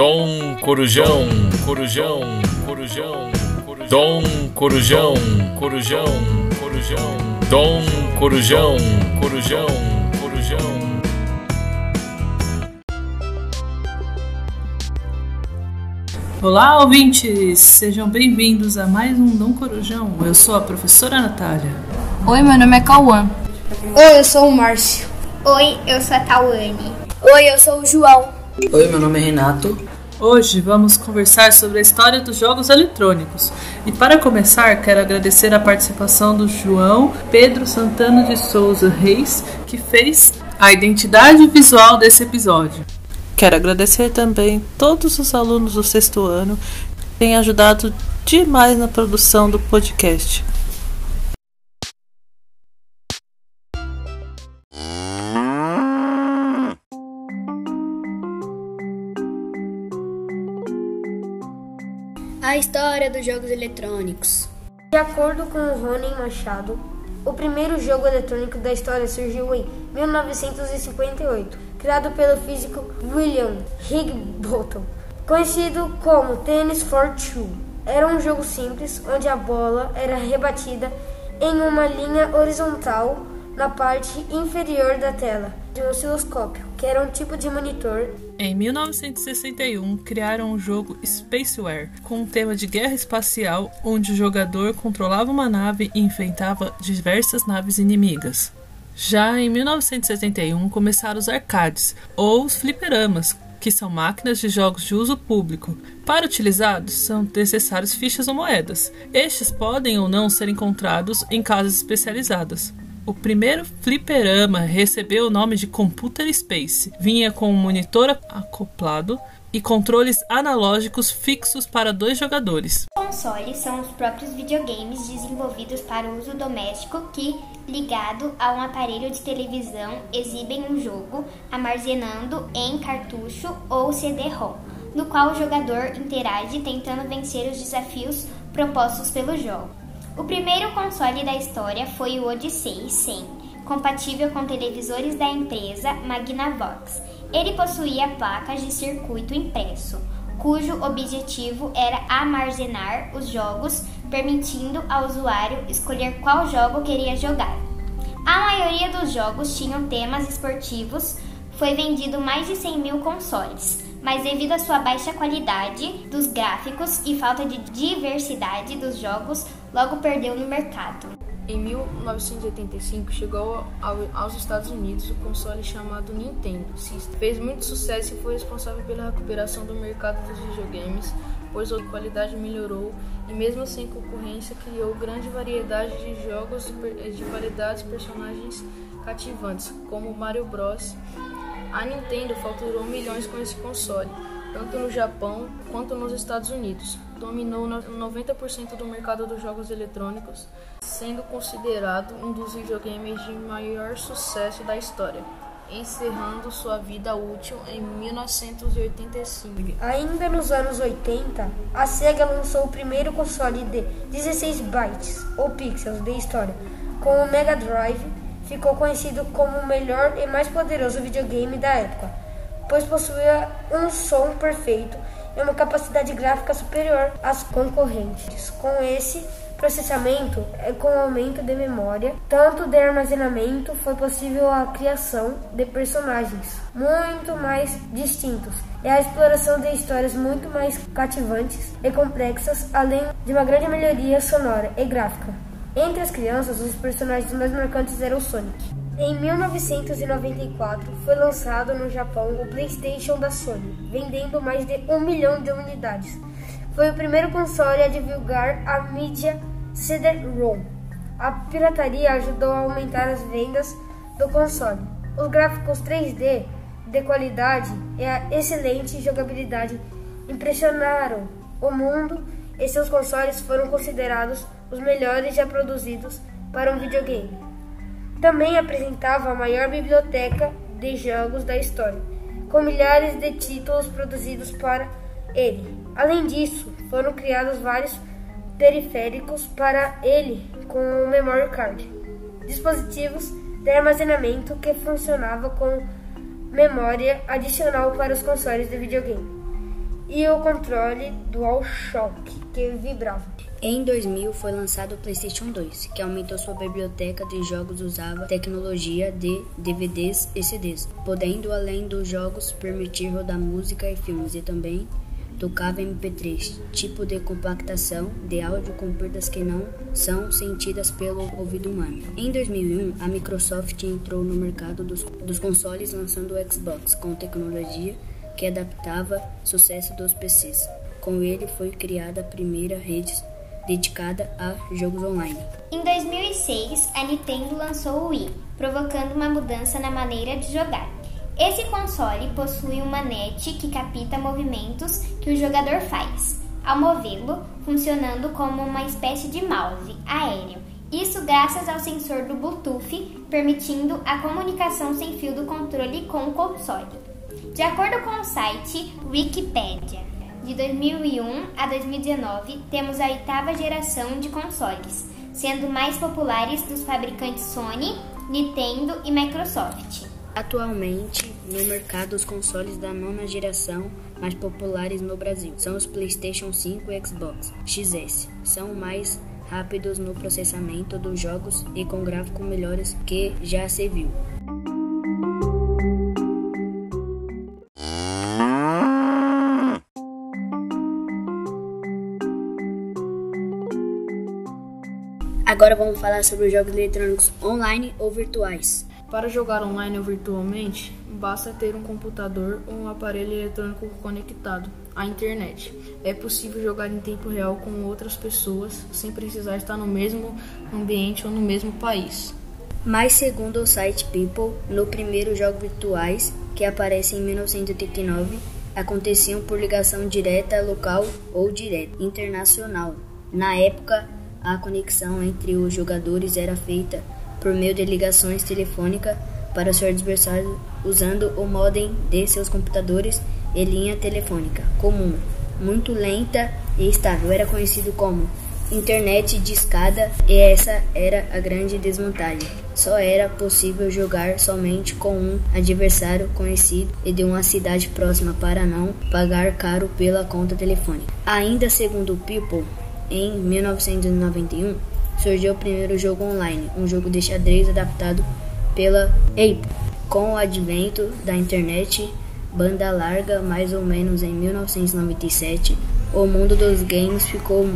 Dom Corujão, Corujão, Corujão, Dom Corujão, Corujão, Corujão, Dom Corujão, Corujão, Corujão. Olá, ouvintes! Sejam bem-vindos a mais um Dom Corujão. Eu sou a professora Natália. Oi, meu nome é Cauã. Oi, eu sou o Márcio. Oi, eu sou a Tawane. Oi, eu sou o João. Oi, meu nome é Renato. Hoje vamos conversar sobre a história dos jogos eletrônicos. E para começar, quero agradecer a participação do João Pedro Santana de Souza Reis, que fez a identidade visual desse episódio. Quero agradecer também todos os alunos do sexto ano que têm ajudado demais na produção do podcast. A história dos jogos eletrônicos. De acordo com Rony Machado, o primeiro jogo eletrônico da história surgiu em 1958, criado pelo físico William Higginbotham, conhecido como Tennis for Two. Era um jogo simples onde a bola era rebatida em uma linha horizontal na parte inferior da tela de um osciloscópio, que era um tipo de monitor. Em 1961, criaram o jogo Spaceware, com um tema de guerra espacial, onde o jogador controlava uma nave e enfrentava diversas naves inimigas. Já em 1971, começaram os arcades, ou os fliperamas, que são máquinas de jogos de uso público. Para utilizá-los, são necessários fichas ou moedas. Estes podem ou não ser encontrados em casas especializadas. O primeiro fliperama recebeu o nome de Computer Space. Vinha com um monitor acoplado e controles analógicos fixos para dois jogadores. Consoles são os próprios videogames desenvolvidos para uso doméstico que, ligado a um aparelho de televisão, exibem um jogo armazenando em cartucho ou CD-ROM, no qual o jogador interage tentando vencer os desafios propostos pelo jogo. O primeiro console da história foi o Odyssey 100, compatível com televisores da empresa Magnavox. Ele possuía placas de circuito impresso, cujo objetivo era armazenar os jogos, permitindo ao usuário escolher qual jogo queria jogar. A maioria dos jogos tinham temas esportivos, foi vendido mais de 100 mil consoles mas devido à sua baixa qualidade dos gráficos e falta de diversidade dos jogos, logo perdeu no mercado. Em 1985 chegou aos Estados Unidos o console chamado Nintendo System. Fez muito sucesso e foi responsável pela recuperação do mercado dos videogames, pois a qualidade melhorou e mesmo sem concorrência criou grande variedade de jogos de qualidades personagens cativantes, como Mario Bros a Nintendo faturou milhões com esse console, tanto no Japão quanto nos Estados Unidos. Dominou 90% do mercado dos jogos eletrônicos, sendo considerado um dos videogames de maior sucesso da história, encerrando sua vida útil em 1985. Ainda nos anos 80, a Sega lançou o primeiro console de 16 bytes ou pixels de história, com o Mega Drive ficou conhecido como o melhor e mais poderoso videogame da época, pois possuía um som perfeito e uma capacidade gráfica superior às concorrentes. Com esse processamento e com o aumento de memória, tanto de armazenamento, foi possível a criação de personagens muito mais distintos e a exploração de histórias muito mais cativantes e complexas, além de uma grande melhoria sonora e gráfica. Entre as crianças, os personagens mais marcantes eram o Sonic. Em 1994, foi lançado no Japão o PlayStation da Sony, vendendo mais de um milhão de unidades. Foi o primeiro console a divulgar a mídia CD-ROM. A pirataria ajudou a aumentar as vendas do console. Os gráficos 3D de qualidade e a excelente jogabilidade impressionaram o mundo e seus consoles foram considerados os melhores já produzidos para um videogame. Também apresentava a maior biblioteca de jogos da história, com milhares de títulos produzidos para ele. Além disso, foram criados vários periféricos para ele com o memory card, dispositivos de armazenamento que funcionava com memória adicional para os consoles de videogame. e o controle DualShock, que vibrava. Em 2000 foi lançado o PlayStation 2, que aumentou sua biblioteca de jogos usava tecnologia de DVDs e CDs, podendo além dos jogos permitir rodar música e filmes e também tocava MP3, tipo de compactação de áudio com perdas que não são sentidas pelo ouvido humano. Em 2001, a Microsoft entrou no mercado dos, dos consoles lançando o Xbox com tecnologia que adaptava sucesso dos PCs. Com ele foi criada a primeira rede dedicada a jogos online. Em 2006, a Nintendo lançou o Wii, provocando uma mudança na maneira de jogar. Esse console possui uma net que capta movimentos que o jogador faz, ao movê-lo, funcionando como uma espécie de mouse aéreo. Isso graças ao sensor do Bluetooth, permitindo a comunicação sem fio do controle com o console. De acordo com o site Wikipedia, de 2001 a 2019 temos a oitava geração de consoles, sendo mais populares dos fabricantes Sony, Nintendo e Microsoft. Atualmente, no mercado, os consoles da nona geração mais populares no Brasil são os PlayStation 5 e Xbox XS. São mais rápidos no processamento dos jogos e com gráficos melhores que já se viu. Agora vamos falar sobre os jogos eletrônicos online ou virtuais. Para jogar online ou virtualmente, basta ter um computador ou um aparelho eletrônico conectado à internet. É possível jogar em tempo real com outras pessoas sem precisar estar no mesmo ambiente ou no mesmo país. Mas segundo o site People, no primeiro jogos virtuais, que aparece em 1989, aconteciam por ligação direta local ou direta internacional. Na época, a conexão entre os jogadores era feita por meio de ligações telefônicas para seu adversário usando o modem de seus computadores e linha telefônica comum, muito lenta e estável. Era conhecido como internet de escada e essa era a grande desvantagem. Só era possível jogar somente com um adversário conhecido e de uma cidade próxima para não pagar caro pela conta telefônica. Ainda segundo o People, em 1991 surgiu o primeiro jogo online, um jogo de xadrez adaptado pela Ape. Com o advento da internet banda larga, mais ou menos em 1997, o mundo dos games ficou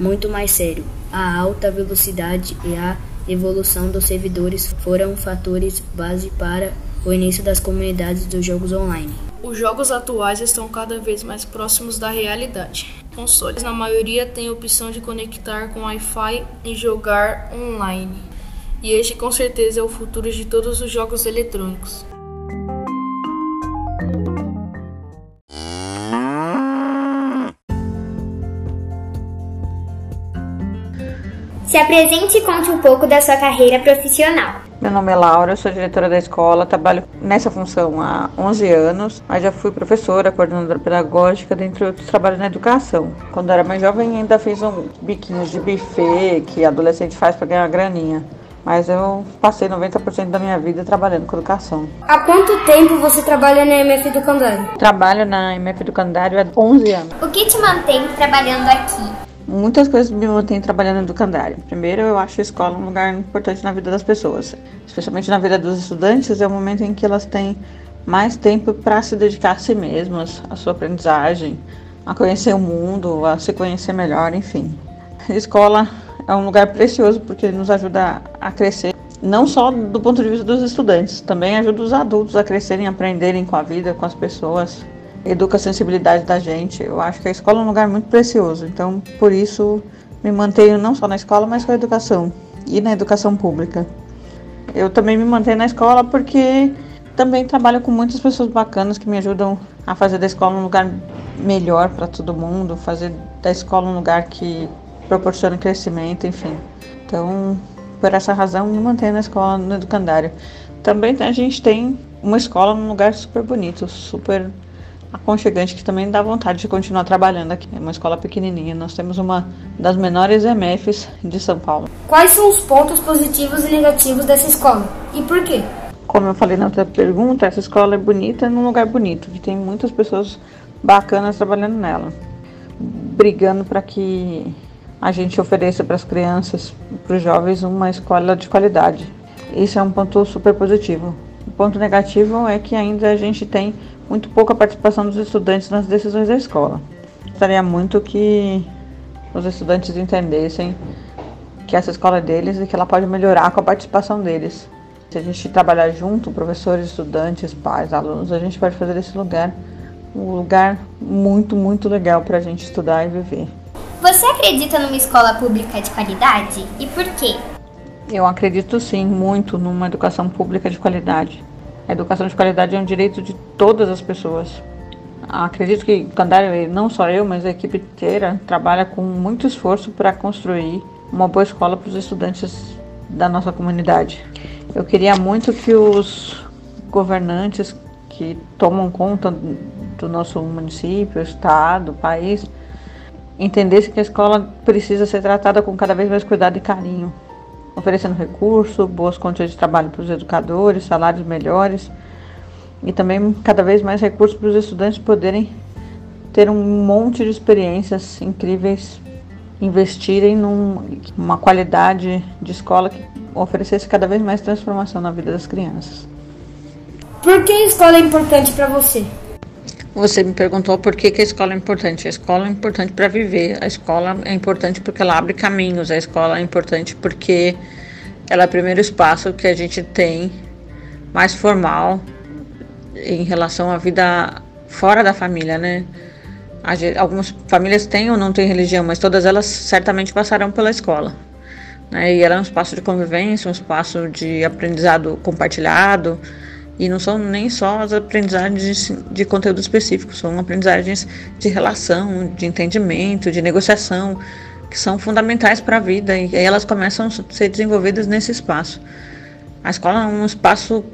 muito mais sério. A alta velocidade e a evolução dos servidores foram fatores base para o início das comunidades dos jogos online. Os jogos atuais estão cada vez mais próximos da realidade. Consoles, na maioria, têm a opção de conectar com Wi-Fi e jogar online. E este, com certeza, é o futuro de todos os jogos eletrônicos. Se apresente e conte um pouco da sua carreira profissional. Meu nome é Laura, eu sou diretora da escola, trabalho nessa função há 11 anos, mas já fui professora, coordenadora pedagógica, dentre outros trabalhos na educação. Quando era mais jovem, ainda fiz um biquinho de buffet que adolescente faz para ganhar uma graninha. Mas eu passei 90% da minha vida trabalhando com educação. Há quanto tempo você trabalha na MF do Candário? Trabalho na MF do Candário há 11 anos. O que te mantém trabalhando aqui? Muitas coisas me mantêm trabalhando no educandário. Primeiro, eu acho a escola um lugar importante na vida das pessoas, especialmente na vida dos estudantes. É o momento em que elas têm mais tempo para se dedicar a si mesmas, à sua aprendizagem, a conhecer o mundo, a se conhecer melhor, enfim. A escola é um lugar precioso porque nos ajuda a crescer, não só do ponto de vista dos estudantes, também ajuda os adultos a crescerem, a aprenderem com a vida, com as pessoas, educa a sensibilidade da gente. Eu acho que a escola é um lugar muito precioso, então por isso me mantenho não só na escola, mas com a educação e na educação pública. Eu também me mantenho na escola porque também trabalho com muitas pessoas bacanas que me ajudam a fazer da escola um lugar melhor para todo mundo, fazer da escola um lugar que proporciona crescimento, enfim. Então, por essa razão, me mantenho na escola no educandário. Também a gente tem uma escola num lugar super bonito, super aconchegante que também dá vontade de continuar trabalhando aqui. É uma escola pequenininha. Nós temos uma das menores MFs de São Paulo. Quais são os pontos positivos e negativos dessa escola e por quê? Como eu falei na outra pergunta, essa escola é bonita num lugar bonito, que tem muitas pessoas bacanas trabalhando nela, brigando para que a gente ofereça para as crianças, para os jovens, uma escola de qualidade. Isso é um ponto super positivo. Ponto negativo é que ainda a gente tem muito pouca participação dos estudantes nas decisões da escola. Gostaria muito que os estudantes entendessem que essa escola é deles e que ela pode melhorar com a participação deles. Se a gente trabalhar junto, professores, estudantes, pais, alunos, a gente pode fazer desse lugar um lugar muito, muito legal para a gente estudar e viver. Você acredita numa escola pública de qualidade e por quê? Eu acredito sim muito numa educação pública de qualidade. A educação de qualidade é um direito de todas as pessoas. Acredito que Candário, não só eu, mas a equipe inteira, trabalha com muito esforço para construir uma boa escola para os estudantes da nossa comunidade. Eu queria muito que os governantes que tomam conta do nosso município, estado, país, entendessem que a escola precisa ser tratada com cada vez mais cuidado e carinho, oferecendo recursos, boas condições de trabalho para os educadores, salários melhores e também cada vez mais recursos para os estudantes poderem ter um monte de experiências incríveis, investirem numa qualidade de escola que oferecesse cada vez mais transformação na vida das crianças. Por que a escola é importante para você? Você me perguntou por que, que a escola é importante. A escola é importante para viver. A escola é importante porque ela abre caminhos. A escola é importante porque ela é o primeiro espaço que a gente tem mais formal em relação à vida fora da família, né? Algumas famílias têm ou não têm religião, mas todas elas certamente passarão pela escola. Né? E ela é um espaço de convivência, um espaço de aprendizado compartilhado. E não são nem só as aprendizagens de conteúdo específico, são aprendizagens de relação, de entendimento, de negociação, que são fundamentais para a vida e elas começam a ser desenvolvidas nesse espaço. A escola é um espaço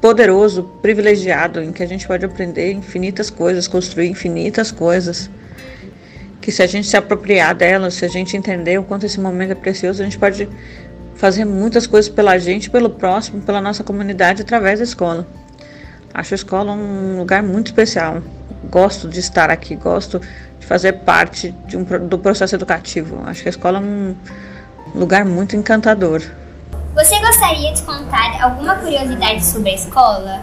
poderoso, privilegiado, em que a gente pode aprender infinitas coisas, construir infinitas coisas. Que se a gente se apropriar delas, se a gente entender o quanto esse momento é precioso, a gente pode fazer muitas coisas pela gente, pelo próximo, pela nossa comunidade através da escola. Acho a escola um lugar muito especial. Gosto de estar aqui, gosto de fazer parte de um, do processo educativo. Acho que a escola é um lugar muito encantador. Você gostaria de contar alguma curiosidade sobre a escola?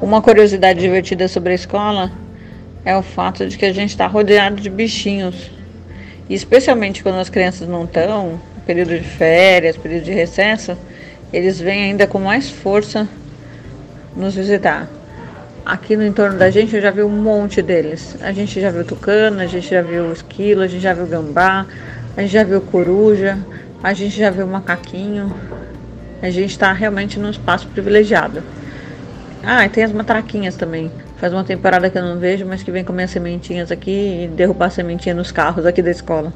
Uma curiosidade divertida sobre a escola é o fato de que a gente está rodeado de bichinhos. E especialmente quando as crianças não estão, período de férias, período de recesso, eles vêm ainda com mais força nos visitar. Aqui no entorno da gente eu já vi um monte deles. A gente já viu tucano, a gente já viu esquilo, a gente já viu gambá, a gente já viu coruja, a gente já viu macaquinho. A gente está realmente num espaço privilegiado. Ah, e tem as matraquinhas também. Faz uma temporada que eu não vejo, mas que vem comer as sementinhas aqui e derrubar a sementinha nos carros aqui da escola.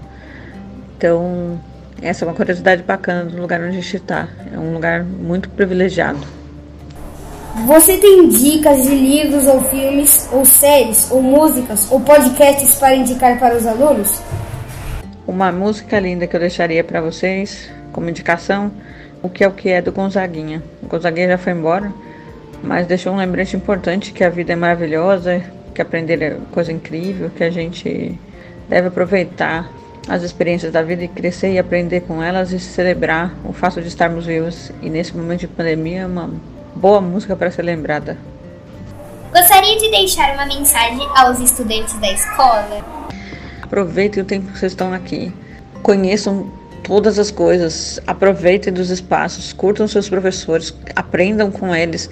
Então, essa é uma curiosidade bacana do lugar onde a gente está. É um lugar muito privilegiado. Você tem dicas de livros ou filmes, ou séries, ou músicas, ou podcasts para indicar para os alunos? Uma música linda que eu deixaria para vocês como indicação o que é o que é do Gonzaguinha. O Gonzaguinha já foi embora, mas deixou um lembrete importante que a vida é maravilhosa, que aprender é coisa incrível, que a gente deve aproveitar as experiências da vida e crescer e aprender com elas e celebrar o fato de estarmos vivos. E nesse momento de pandemia, é uma boa música para ser lembrada. Gostaria de deixar uma mensagem aos estudantes da escola? Aproveitem o tempo que vocês estão aqui. Conheçam todas as coisas. Aproveitem dos espaços, curtam seus professores, aprendam com eles.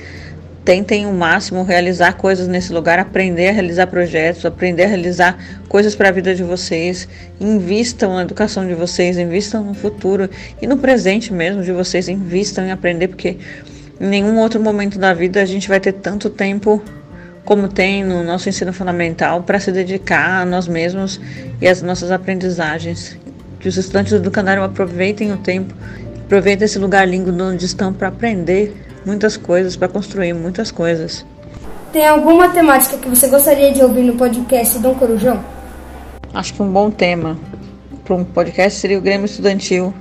Tentem o máximo realizar coisas nesse lugar, aprender a realizar projetos, aprender a realizar coisas para a vida de vocês. Invistam na educação de vocês, invistam no futuro e no presente mesmo de vocês. Invistam em aprender, porque em nenhum outro momento da vida a gente vai ter tanto tempo como tem no nosso ensino fundamental para se dedicar a nós mesmos e às nossas aprendizagens que os estudantes do Canário aproveitem o tempo, aproveitem esse lugar lindo onde estão para aprender muitas coisas, para construir muitas coisas. Tem alguma temática que você gostaria de ouvir no podcast Dom Corujão? Acho que um bom tema para um podcast seria o Grêmio Estudantil.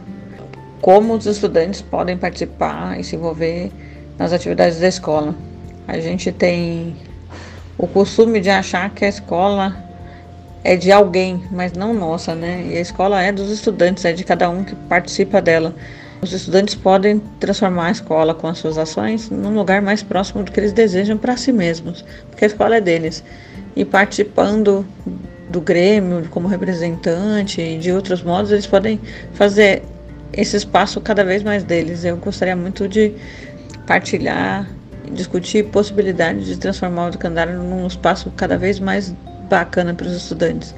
Como os estudantes podem participar e se envolver nas atividades da escola. A gente tem o costume de achar que a escola é de alguém, mas não nossa, né? E a escola é dos estudantes, é de cada um que participa dela. Os estudantes podem transformar a escola com as suas ações num lugar mais próximo do que eles desejam para si mesmos, porque a escola é deles. E participando do Grêmio como representante e de outros modos, eles podem fazer esse espaço cada vez mais deles. Eu gostaria muito de partilhar, discutir possibilidades de transformar o Educandário num espaço cada vez mais bacana para os estudantes.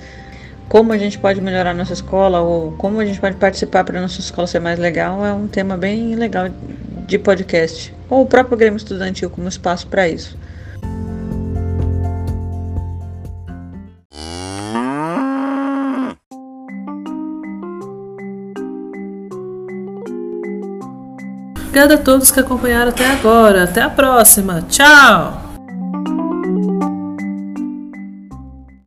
Como a gente pode melhorar nossa escola ou como a gente pode participar para nossa escola ser mais legal é um tema bem legal de podcast. Ou o próprio Grêmio Estudantil como espaço para isso. Obrigada a todos que acompanharam até agora. Até a próxima. Tchau!